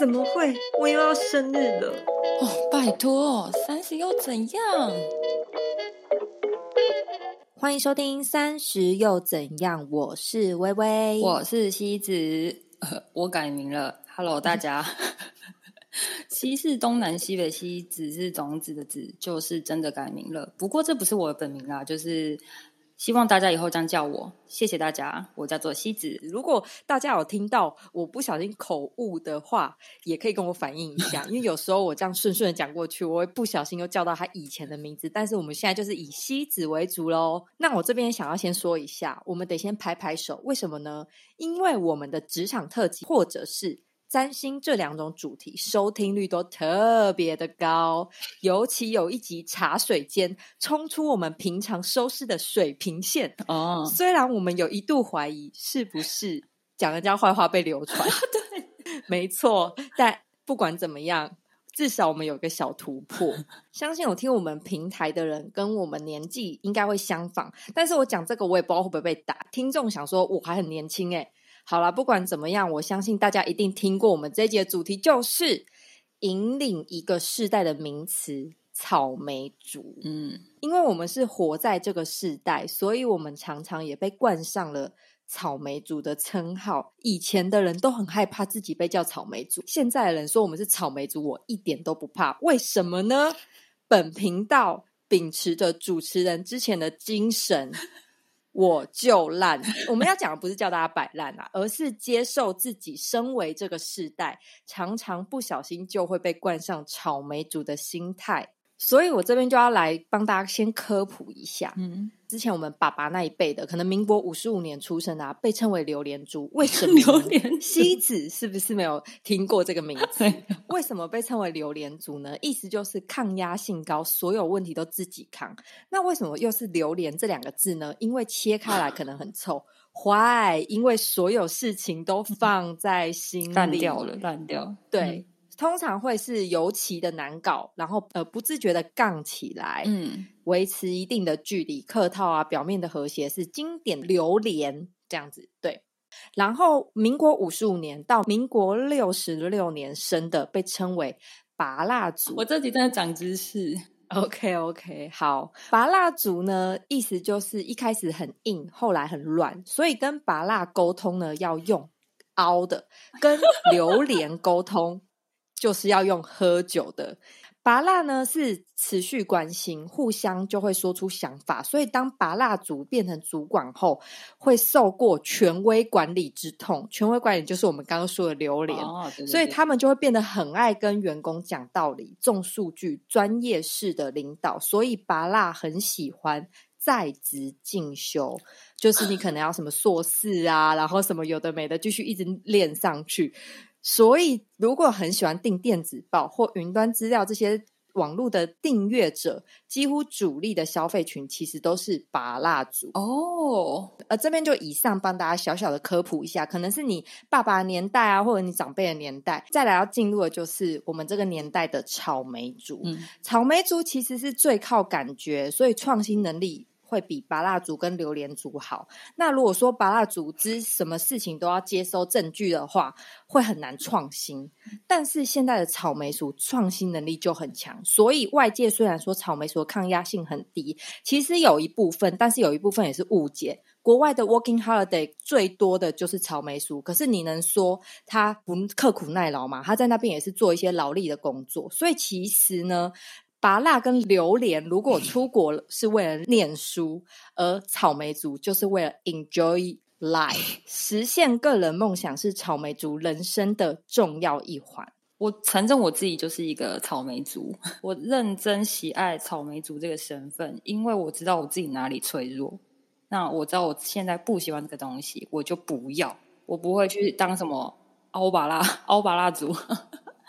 怎么会？我又要生日了！哦，拜托，三十又怎样？欢迎收听《三十又怎样》，我是微微，我是西子，我改名了。Hello，大家。西是东南西北西，子是种子的子，就是真的改名了。不过这不是我的本名啦，就是。希望大家以后这样叫我，谢谢大家。我叫做西子。如果大家有听到我不小心口误的话，也可以跟我反映一下，因为有时候我这样顺顺的讲过去，我会不小心又叫到他以前的名字。但是我们现在就是以西子为主喽。那我这边想要先说一下，我们得先拍拍手，为什么呢？因为我们的职场特辑，或者是。占星这两种主题收听率都特别的高，尤其有一集茶水间冲出我们平常收视的水平线哦。虽然我们有一度怀疑是不是讲人家坏话被流传，对，没错。但不管怎么样，至少我们有个小突破。相信有听我们平台的人跟我们年纪应该会相仿，但是我讲这个我也不知道会不会被打。听众想说我还很年轻诶好了，不管怎么样，我相信大家一定听过我们这一节主题，就是引领一个世代的名词——草莓族。嗯，因为我们是活在这个世代，所以我们常常也被冠上了草莓族的称号。以前的人都很害怕自己被叫草莓族，现在的人说我们是草莓族，我一点都不怕。为什么呢？本频道秉持着主持人之前的精神。我就烂，我们要讲的不是叫大家摆烂啊，而是接受自己身为这个世代，常常不小心就会被冠上草莓族的心态。所以我这边就要来帮大家先科普一下。嗯，之前我们爸爸那一辈的，可能民国五十五年出生啊，被称为榴莲猪。为什么？榴莲西子是不是没有听过这个名字？为什么被称为榴莲族呢？意思就是抗压性高，所有问题都自己扛。那为什么又是榴莲这两个字呢？因为切开来可能很臭，坏，因为所有事情都放在心里，烂掉了，烂掉。对。通常会是尤其的难搞，然后呃不自觉的杠起来，嗯，维持一定的距离，客套啊，表面的和谐是经典榴莲这样子，对。然后民国五十五年到民国六十六年生的被称为拔蜡族。我这几天长知识，OK OK，好，拔蜡族呢，意思就是一开始很硬，后来很软，所以跟拔蜡沟通呢要用凹的，跟榴莲沟通。就是要用喝酒的，拔蜡呢是持续关心，互相就会说出想法。所以当拔蜡族变成主管后，会受过权威管理之痛。权威管理就是我们刚刚说的榴莲，所以他们就会变得很爱跟员工讲道理、重数据、专业式的领导。所以拔蜡很喜欢在职进修，就是你可能要什么硕士啊，然后什么有的没的，继续一直练上去。所以，如果很喜欢订电子报或云端资料这些网络的订阅者，几乎主力的消费群其实都是拔蜡族哦。呃，这边就以上帮大家小小的科普一下，可能是你爸爸年代啊，或者你长辈的年代。再来要进入的就是我们这个年代的草莓族。嗯草莓族其实是最靠感觉，所以创新能力。会比拔蜡烛跟榴莲族好。那如果说拔蜡族之什么事情都要接收证据的话，会很难创新。但是现在的草莓族创新能力就很强，所以外界虽然说草莓族抗压性很低，其实有一部分，但是有一部分也是误解。国外的 working holiday 最多的就是草莓族，可是你能说他不刻苦耐劳吗？他在那边也是做一些劳力的工作。所以其实呢。拔蜡跟榴莲，如果出国是为了念书，而草莓族就是为了 enjoy life，实现个人梦想是草莓族人生的重要一环。我承认我自己就是一个草莓族，我认真喜爱草莓族这个身份，因为我知道我自己哪里脆弱。那我知道我现在不喜欢这个东西，我就不要，我不会去当什么欧巴拉欧巴拉族。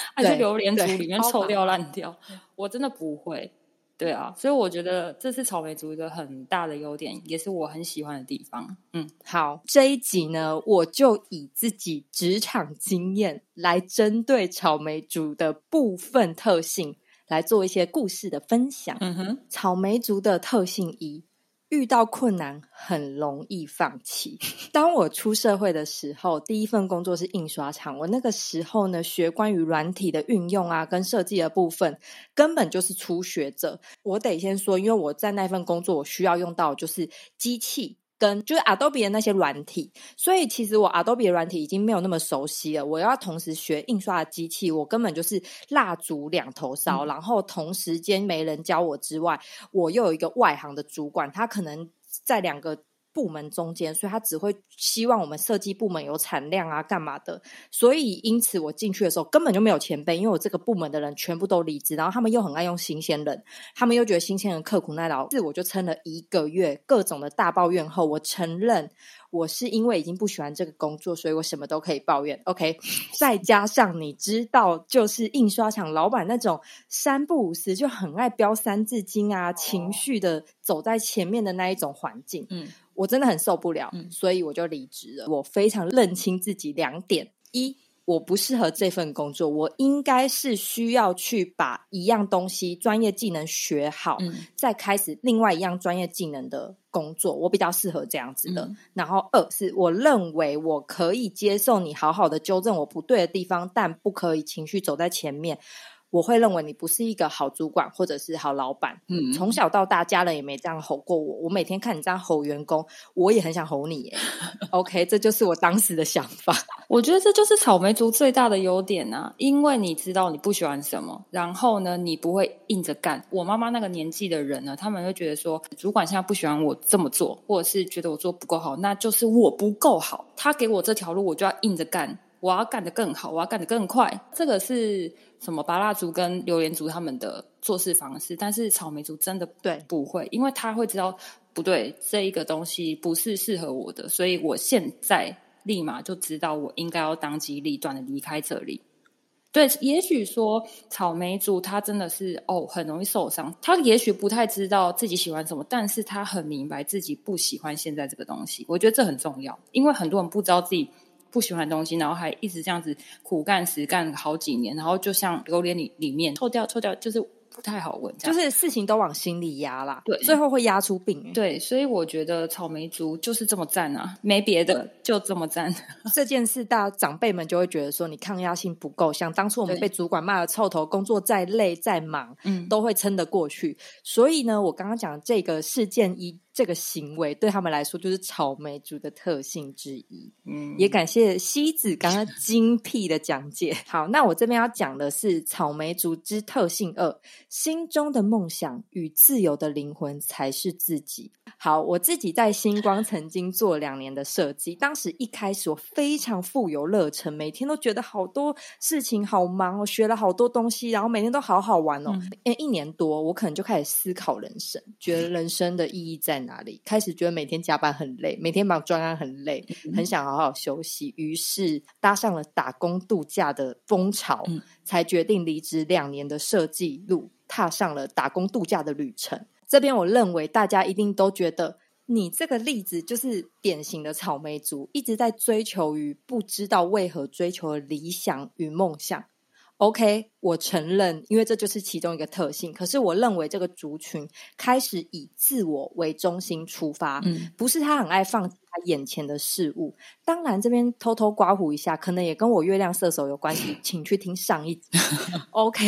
还是榴莲族里面臭掉烂掉，我真的不会。对啊，所以我觉得这是草莓族一个很大的优点，也是我很喜欢的地方。嗯，好，这一集呢，我就以自己职场经验来针对草莓族的部分特性来做一些故事的分享。嗯哼，草莓族的特性一，遇到困难很容易放弃。当我出社会的时候，第一份工作是印刷厂。我那个时候呢，学关于软体的运用啊，跟设计的部分，根本就是初学者。我得先说，因为我在那份工作，我需要用到就是机器。跟就是 Adobe 的那些软体，所以其实我 Adobe 的软体已经没有那么熟悉了。我要同时学印刷的机器，我根本就是蜡烛两头烧。然后同时间没人教我之外，我又有一个外行的主管，他可能在两个。部门中间，所以他只会希望我们设计部门有产量啊，干嘛的？所以因此我进去的时候根本就没有前辈，因为我这个部门的人全部都离职，然后他们又很爱用新鲜人，他们又觉得新鲜人刻苦耐劳，自我就撑了一个月，各种的大抱怨后，我承认我是因为已经不喜欢这个工作，所以我什么都可以抱怨。OK，再加上你知道，就是印刷厂老板那种三不五时就很爱飙三字经啊，情绪的走在前面的那一种环境，嗯。我真的很受不了，所以我就离职了。我非常认清自己两点：一，我不适合这份工作，我应该是需要去把一样东西、专业技能学好，再开始另外一样专业技能的工作。我比较适合这样子的。然后二是，我认为我可以接受你好好的纠正我不对的地方，但不可以情绪走在前面。我会认为你不是一个好主管或者是好老板。嗯，从小到大，家人也没这样吼过我。我每天看你这样吼员工，我也很想吼你。OK，这就是我当时的想法。我觉得这就是草莓族最大的优点啊，因为你知道你不喜欢什么，然后呢，你不会硬着干。我妈妈那个年纪的人呢，他们会觉得说，主管现在不喜欢我这么做，或者是觉得我做不够好，那就是我不够好。他给我这条路，我就要硬着干。我要干得更好，我要干得更快。这个是什么？拔蜡族跟榴莲族他们的做事方式，但是草莓族真的对不会，因为他会知道不对，这一个东西不是适合我的，所以我现在立马就知道我应该要当机立断的离开这里。对，也许说草莓族他真的是哦很容易受伤，他也许不太知道自己喜欢什么，但是他很明白自己不喜欢现在这个东西。我觉得这很重要，因为很多人不知道自己。不喜欢东西，然后还一直这样子苦干实干好几年，然后就像榴莲里里面臭掉臭掉，就是不太好闻，就是事情都往心里压啦，对，最后会压出病。对，所以我觉得草莓族就是这么赞啊，没别的，就这么赞。这件事，大长辈们就会觉得说你抗压性不够，像当初我们被主管骂的臭头，工作再累再忙，嗯，都会撑得过去。所以呢，我刚刚讲这个事件一。这个行为对他们来说就是草莓族的特性之一。嗯，也感谢西子刚刚精辟的讲解。好，那我这边要讲的是草莓族之特性二：心中的梦想与自由的灵魂才是自己。好，我自己在星光曾经做两年的设计，当时一开始我非常富有热忱，每天都觉得好多事情好忙，我学了好多东西，然后每天都好好玩哦。诶，一年多，我可能就开始思考人生，觉得人生的意义在。哪里开始觉得每天加班很累，每天忙专案很累，很想好好休息，于是搭上了打工度假的风潮，才决定离职两年的设计路，踏上了打工度假的旅程。这边我认为大家一定都觉得，你这个例子就是典型的草莓族，一直在追求于不知道为何追求的理想与梦想。OK，我承认，因为这就是其中一个特性。可是我认为这个族群开始以自我为中心出发，嗯，不是他很爱放他眼前的事物。当然，这边偷偷刮胡一下，可能也跟我月亮射手有关系，请去听上一集。OK，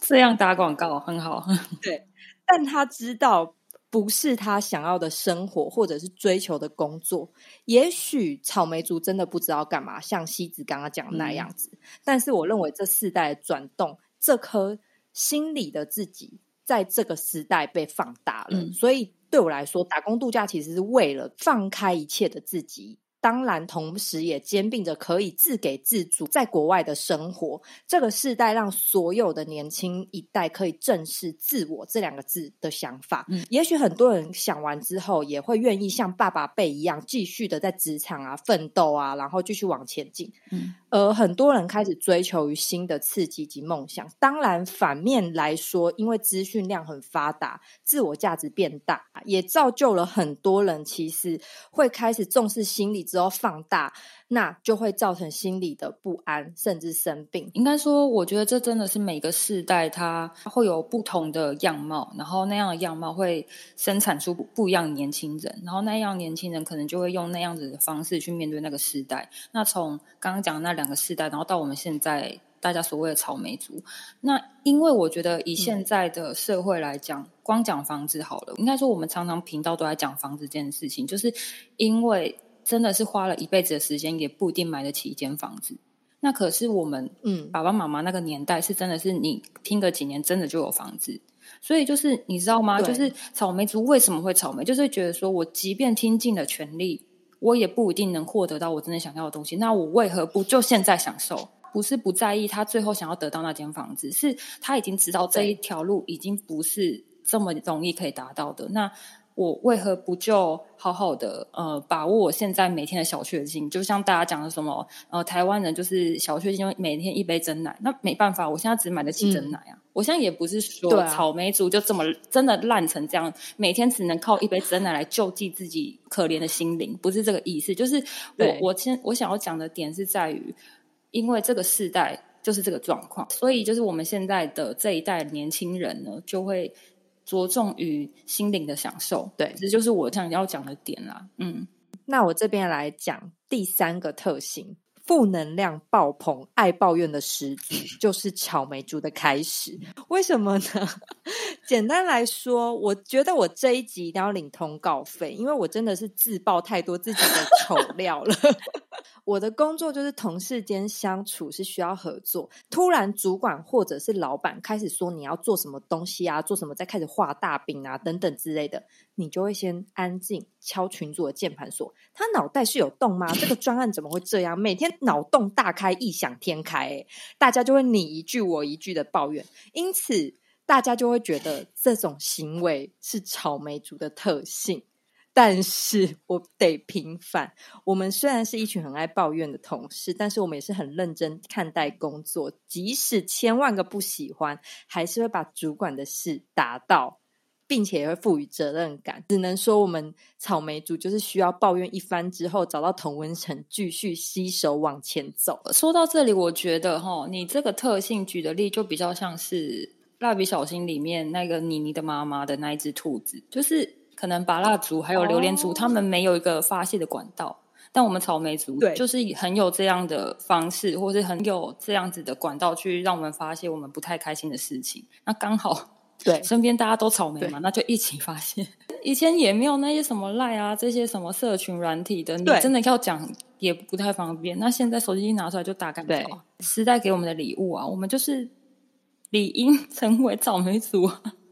这样打广告很好。对，但他知道。不是他想要的生活，或者是追求的工作。也许草莓族真的不知道干嘛，像西子刚刚讲的那样子。但是我认为这世代转动，这颗心里的自己，在这个时代被放大了。所以对我来说，打工度假其实是为了放开一切的自己。当然，同时也兼并着可以自给自足在国外的生活。这个世代让所有的年轻一代可以正视自我这两个字的想法。嗯，也许很多人想完之后，也会愿意像爸爸辈一样，继续的在职场啊奋斗啊，然后继续往前进。嗯，而很多人开始追求于新的刺激及梦想。当然，反面来说，因为资讯量很发达，自我价值变大，也造就了很多人其实会开始重视心理。之后放大，那就会造成心理的不安，甚至生病。应该说，我觉得这真的是每个世代它会有不同的样貌，然后那样的样貌会生产出不一样的年轻人，然后那样年轻人可能就会用那样子的方式去面对那个世代。那从刚刚讲的那两个世代，然后到我们现在。大家所谓的草莓族，那因为我觉得以现在的社会来讲，光讲房子好了，应该说我们常常频道都在讲房子这件事情，就是因为真的是花了一辈子的时间，也不一定买得起一间房子。那可是我们嗯爸爸妈妈那个年代是真的是你拼个几年，真的就有房子。所以就是你知道吗？就是草莓族为什么会草莓？就是觉得说我即便听尽了全力，我也不一定能获得到我真的想要的东西。那我为何不就现在享受？不是不在意他最后想要得到那间房子，是他已经知道这一条路已经不是这么容易可以达到的。那我为何不就好好的呃把握我现在每天的小确幸？就像大家讲的什么呃台湾人就是小确幸，每天一杯真奶。那没办法，我现在只买得起真奶啊。我现在也不是说草莓族就这么真的烂成这样，每天只能靠一杯真奶来救济自己可怜的心灵，不是这个意思。就是我我先我想要讲的点是在于。因为这个世代就是这个状况，所以就是我们现在的这一代年轻人呢，就会着重于心灵的享受。对，这就是我想要讲的点啦。嗯，那我这边来讲第三个特性：负能量爆棚、爱抱怨的狮子，就是草莓族的开始。为什么呢？简单来说，我觉得我这一集一定要领通告费，因为我真的是自爆太多自己的丑料了。我的工作就是同事间相处是需要合作。突然主管或者是老板开始说你要做什么东西啊，做什么，再开始画大饼啊等等之类的，你就会先安静敲群主的键盘，说他脑袋是有洞吗？这个专案怎么会这样？每天脑洞大开，异想天开，大家就会你一句我一句的抱怨，因此大家就会觉得这种行为是草莓族的特性。但是我得平反，我们虽然是一群很爱抱怨的同事，但是我们也是很认真看待工作，即使千万个不喜欢，还是会把主管的事达到，并且也会赋予责任感。只能说我们草莓族就是需要抱怨一番之后，找到同温层，继续携手往前走。说到这里，我觉得哈，你这个特性举的例就比较像是蜡笔小新里面那个妮妮的妈妈的那一只兔子，就是。可能拔蜡族还有榴莲族，他们没有一个发泄的管道，但我们草莓族就是很有这样的方式，或是很有这样子的管道去让我们发泄我们不太开心的事情。那刚好，对身边大家都草莓嘛，那就一起发泄。以前也没有那些什么赖啊，这些什么社群软体的，你真的要讲也不太方便。那现在手机一拿出来就打开，对，时代给我们的礼物啊，我们就是理应 成为草莓族。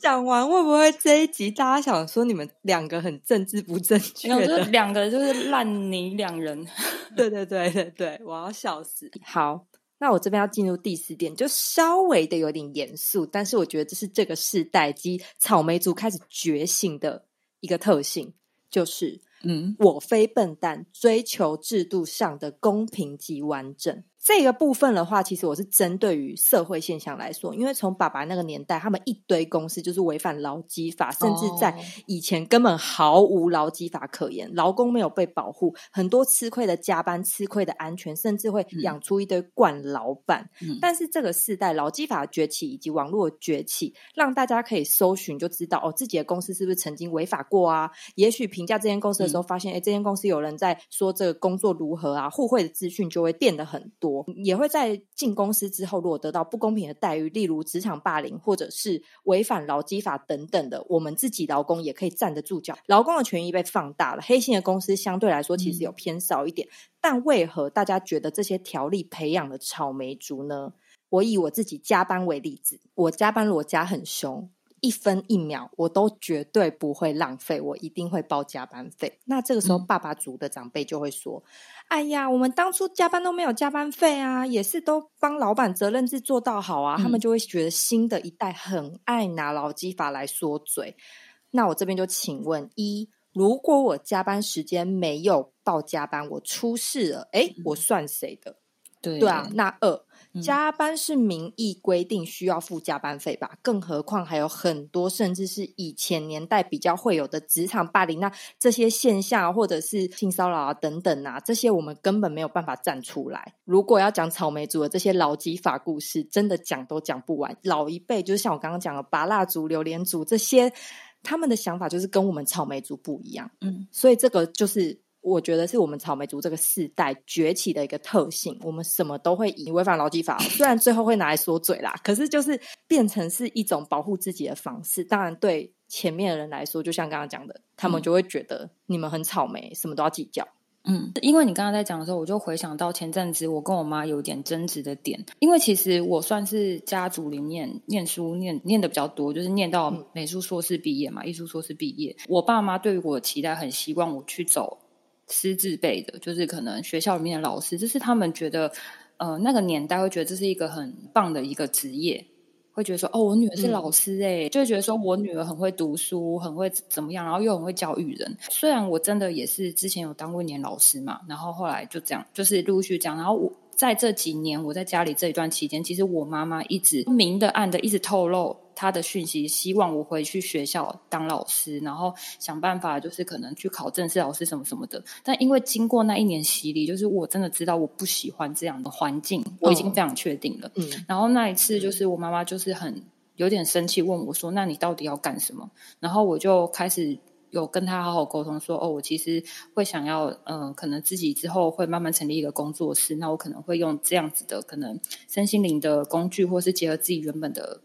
讲完会不会这一集大家想说你们两个很政治不正确？两个就是烂泥两人。对对对对对，我要笑死。好，那我这边要进入第四点，就稍微的有点严肃，但是我觉得这是这个世代及草莓族开始觉醒的一个特性，就是嗯，我非笨蛋，追求制度上的公平及完整。这个部分的话，其实我是针对于社会现象来说，因为从爸爸那个年代，他们一堆公司就是违反劳基法，甚至在以前根本毫无劳基法可言，劳工没有被保护，很多吃亏的加班、吃亏的安全，甚至会养出一堆惯老板。但是这个时代，劳基法崛起以及网络崛起，让大家可以搜寻就知道哦，自己的公司是不是曾经违法过啊？也许评价这间公司的时候，发现哎，这间公司有人在说这个工作如何啊？互惠的资讯就会变得很多。也会在进公司之后，如果得到不公平的待遇，例如职场霸凌，或者是违反劳基法等等的，我们自己劳工也可以站得住脚，劳工的权益被放大了。黑心的公司相对来说其实有偏少一点，但为何大家觉得这些条例培养了草莓族呢？我以我自己加班为例子，我加班如果加很凶。一分一秒我都绝对不会浪费，我一定会报加班费。那这个时候，爸爸族的长辈就会说：“哎呀，我们当初加班都没有加班费啊，也是都帮老板责任制做到好啊。”他们就会觉得新的一代很爱拿劳基法来说嘴。那我这边就请问：一，如果我加班时间没有报加班，我出事了，哎，我算谁的？对对啊，那二。加班是民意规定需要付加班费吧？更何况还有很多，甚至是以前年代比较会有的职场霸凌，那这些现象或者是性骚扰啊等等啊，这些我们根本没有办法站出来。如果要讲草莓族的这些劳基法故事，真的讲都讲不完。老一辈就是像我刚刚讲的拔蜡族、榴莲族这些，他们的想法就是跟我们草莓族不一样。嗯，所以这个就是。我觉得是我们草莓族这个世代崛起的一个特性，我们什么都会以违反劳基法，虽然最后会拿来说嘴啦，可是就是变成是一种保护自己的方式。当然，对前面的人来说，就像刚刚讲的，他们就会觉得你们很草莓，什么都要计较。嗯，因为你刚刚在讲的时候，我就回想到前阵子我跟我妈有点争执的点，因为其实我算是家族里面念书念念的比较多，就是念到美术硕士毕业嘛，艺术硕士毕业。我爸妈对于我的期待很希望我去走。师字辈的，就是可能学校里面的老师，就是他们觉得，呃，那个年代会觉得这是一个很棒的一个职业，会觉得说，哦，我女儿是老师，哎，就会觉得说我女儿很会读书，很会怎么样，然后又很会教育人。虽然我真的也是之前有当过一年老师嘛，然后后来就这样，就是陆续这样，然后我。在这几年，我在家里这一段期间，其实我妈妈一直明的暗的一直透露她的讯息，希望我回去学校当老师，然后想办法就是可能去考正式老师什么什么的。但因为经过那一年洗礼，就是我真的知道我不喜欢这样的环境，我已经非常确定了。嗯，然后那一次就是我妈妈就是很有点生气，问我说：“那你到底要干什么？”然后我就开始。有跟他好好沟通，说哦，我其实会想要，嗯，可能自己之后会慢慢成立一个工作室，那我可能会用这样子的可能身心灵的工具，或是结合自己原本的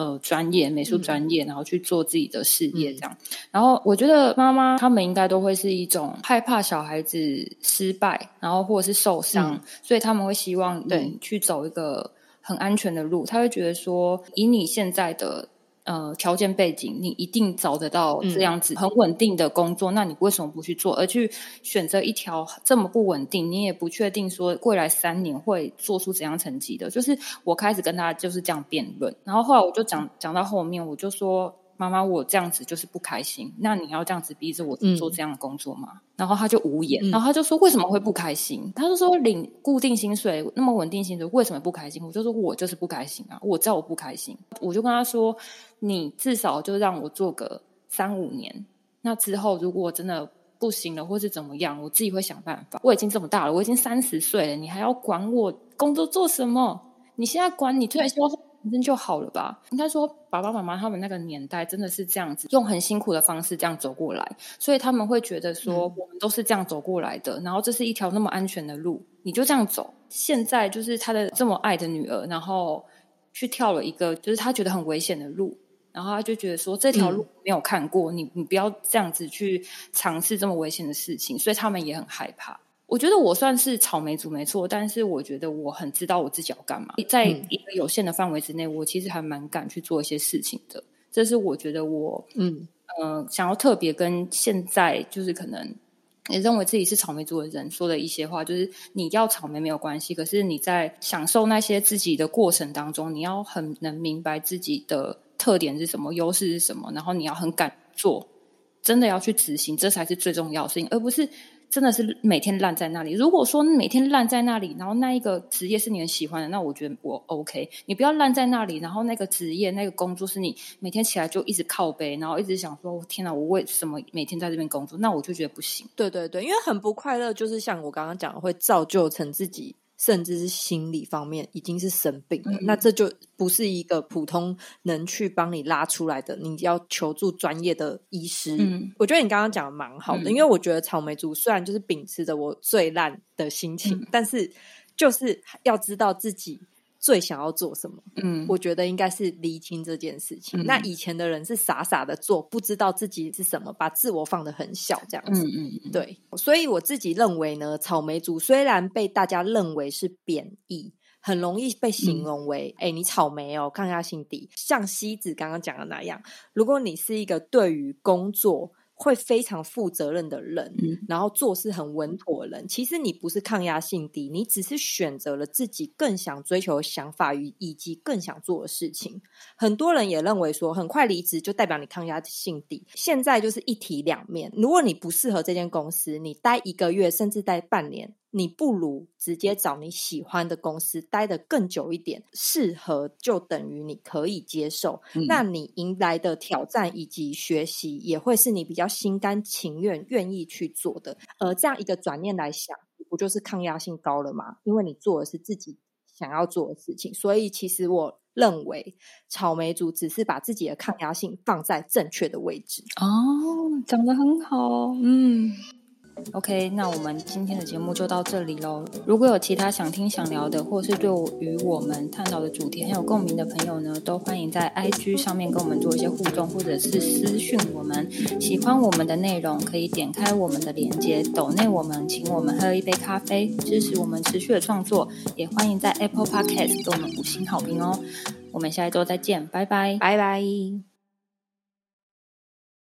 呃专业美术专业，然后去做自己的事业这样。然后我觉得妈妈他们应该都会是一种害怕小孩子失败，然后或者是受伤，所以他们会希望你去走一个很安全的路。他会觉得说，以你现在的。呃，条件背景，你一定找得到这样子很稳定的工作，那你为什么不去做，而去选择一条这么不稳定，你也不确定说未来三年会做出怎样成绩的？就是我开始跟他就是这样辩论，然后后来我就讲讲到后面，我就说。妈妈，我这样子就是不开心。那你要这样子逼着我做这样的工作吗？然后他就无言，然后他就说：“为什么会不开心？”他就说：“领固定薪水那么稳定薪水，为什么不开心？”我就说：“我就是不开心啊！我知道我不开心。”我就跟他说：“你至少就让我做个三五年，那之后如果真的不行了，或是怎么样，我自己会想办法。我已经这么大了，我已经三十岁了，你还要管我工作做什么？你现在管你退休。”反正就好了吧。应该说，爸爸妈妈他们那个年代真的是这样子，用很辛苦的方式这样走过来，所以他们会觉得说，我们都是这样走过来的。然后这是一条那么安全的路，你就这样走。现在就是他的这么爱的女儿，然后去跳了一个就是他觉得很危险的路，然后他就觉得说这条路没有看过，你你不要这样子去尝试这么危险的事情，所以他们也很害怕。我觉得我算是草莓族没错，但是我觉得我很知道我自己要干嘛，在一个有限的范围之内，我其实还蛮敢去做一些事情的。这是我觉得我嗯呃想要特别跟现在就是可能也认为自己是草莓族的人说的一些话，就是你要草莓没有关系，可是你在享受那些自己的过程当中，你要很能明白自己的特点是什么，优势是什么，然后你要很敢做，真的要去执行，这才是最重要的事情，而不是。真的是每天烂在那里。如果说每天烂在那里，然后那一个职业是你很喜欢的，那我觉得我 OK。你不要烂在那里，然后那个职业、那个工作是你每天起来就一直靠背，然后一直想说：“天哪，我为什么每天在这边工作？”那我就觉得不行。对对对，因为很不快乐，就是像我刚刚讲的，会造就成自己。甚至是心理方面已经是生病了，那这就不是一个普通能去帮你拉出来的，你要求助专业的医师。嗯，我觉得你刚刚讲的蛮好的，因为我觉得草莓族虽然就是秉持着我最烂的心情，但是就是要知道自己。最想要做什么？嗯，我觉得应该是厘清这件事情。那以前的人是傻傻的做，不知道自己是什么，把自我放得很小，这样子。嗯嗯，对。所以我自己认为呢，草莓族虽然被大家认为是贬义，很容易被形容为“哎，你草莓哦，抗压性低”。像西子刚刚讲的那样，如果你是一个对于工作。会非常负责任的人，然后做事很稳妥的人。其实你不是抗压性低，你只是选择了自己更想追求的想法与以及更想做的事情。很多人也认为说，很快离职就代表你抗压性低。现在就是一体两面。如果你不适合这间公司，你待一个月甚至待半年，你不如直接找你喜欢的公司待得更久一点，适合就等于你可以接受，那你迎来的挑战以及学习也会是你比较心甘情愿愿意去做的。而这样一个转念来想，不就是抗压性高了吗？因为你做的是自己想要做的事情，所以其实我认为草莓族只是把自己的抗压性放在正确的位置。哦，讲的很好，嗯。OK，那我们今天的节目就到这里喽。如果有其他想听、想聊的，或是对与我们探讨的主题很有共鸣的朋友呢，都欢迎在 IG 上面跟我们做一些互动，或者是私讯我们。喜欢我们的内容，可以点开我们的链接，抖内我们，请我们喝一杯咖啡，支持我们持续的创作。也欢迎在 Apple Podcast 给我们五星好评哦。我们下一周再见，拜拜，拜拜。